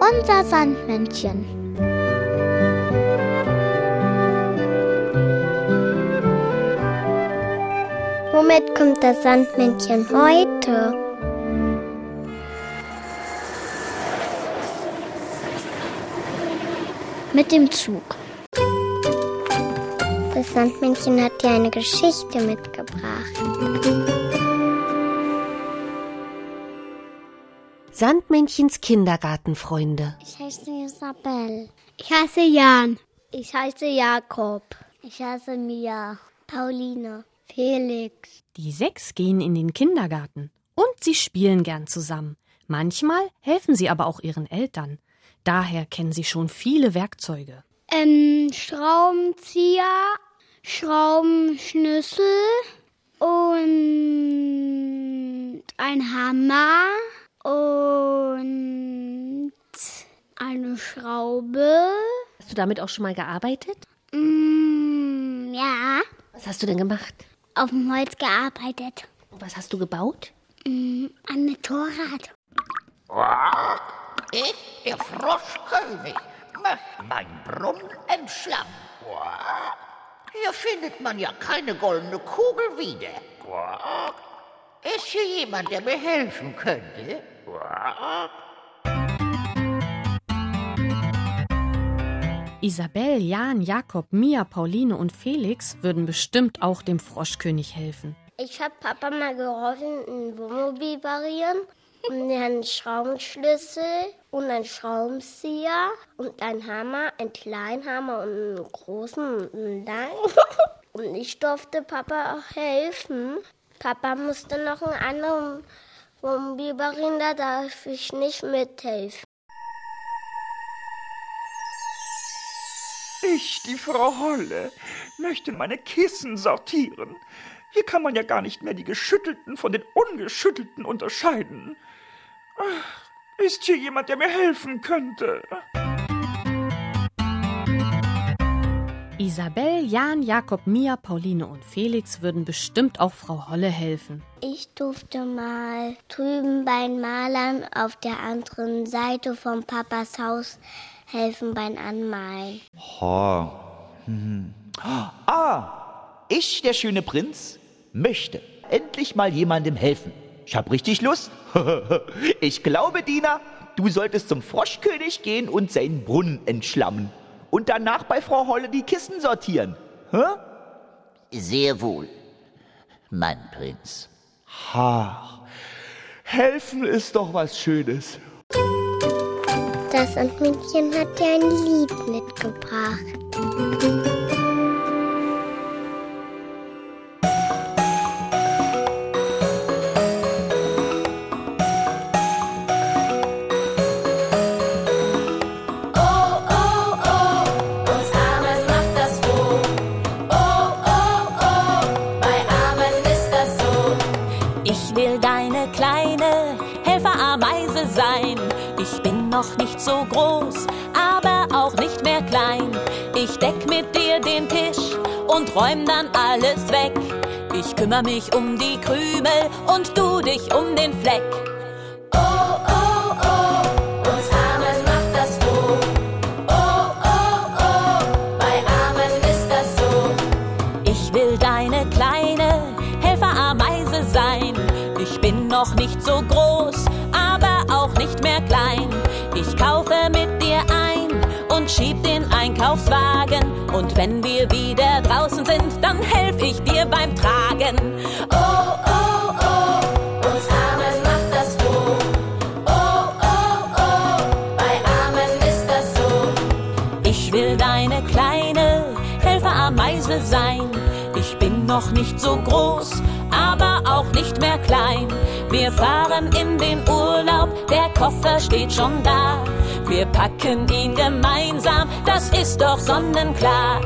Unser Sandmännchen. Womit kommt das Sandmännchen heute? Mit dem Zug. Das Sandmännchen hat dir eine Geschichte mitgebracht. Sandmännchens Kindergartenfreunde. Ich heiße Isabel. Ich heiße Jan. Ich heiße Jakob. Ich heiße Mia. Pauline. Felix. Die sechs gehen in den Kindergarten und sie spielen gern zusammen. Manchmal helfen sie aber auch ihren Eltern. Daher kennen sie schon viele Werkzeuge. Ähm, Schraubenzieher, Schraubenschlüssel und ein Hammer und eine Schraube. Hast du damit auch schon mal gearbeitet? Mm, ja, Was hast du denn gemacht? auf dem Holz gearbeitet. Und was hast du gebaut? Mm, ein Motorrad. Ich, der Froschkönig, möchte mein Brunnen entschlammen. Hier findet man ja keine goldene Kugel wieder. Ist hier jemand, der mir helfen könnte? Isabel, Jan, Jakob, Mia, Pauline und Felix würden bestimmt auch dem Froschkönig helfen. Ich habe Papa mal geholfen, ein Wohnmobil barieren und einen Schraubenschlüssel und einen Schraubenzieher und einen Hammer, einen kleinen Hammer und einen großen und einen langen. Und ich durfte Papa auch helfen. Papa musste noch einen anderen Wohnmobil da darf ich nicht mithelfen. Ich, die Frau Holle, möchte meine Kissen sortieren. Hier kann man ja gar nicht mehr die geschüttelten von den ungeschüttelten unterscheiden. Ist hier jemand, der mir helfen könnte? Isabel, Jan, Jakob, Mia, Pauline und Felix würden bestimmt auch Frau Holle helfen. Ich durfte mal drüben bei den Malern auf der anderen Seite vom Papas Haus helfen beim Anmalen. Ha. Hm. Ah, ich, der schöne Prinz, möchte endlich mal jemandem helfen. Ich hab richtig Lust. ich glaube, Dina, du solltest zum Froschkönig gehen und seinen Brunnen entschlammen. Und danach bei Frau Holle die Kissen sortieren. Hä? Sehr wohl, mein Prinz. Ha. Helfen ist doch was Schönes. Das Sandmännchen hat dir ein Lied mitgebracht. Will deine kleine Helferameise sein. Ich bin noch nicht so groß, aber auch nicht mehr klein. Ich deck mit dir den Tisch und räum dann alles weg. Ich kümmere mich um die Krümel und du dich um den Fleck. Noch nicht so groß, aber auch nicht mehr klein. Ich kaufe mit dir ein und schieb den Einkaufswagen. Und wenn wir wieder draußen sind, dann helf ich dir beim Tragen. Oh, oh, oh, uns Ameisen macht das froh. Oh, oh, oh, bei Ameisen ist das so. Ich will deine kleine Helferameise sein. Ich bin noch nicht so groß, aber auch nicht mehr. Wir fahren in den Urlaub, der Koffer steht schon da. Wir packen ihn gemeinsam, das ist doch sonnenklar.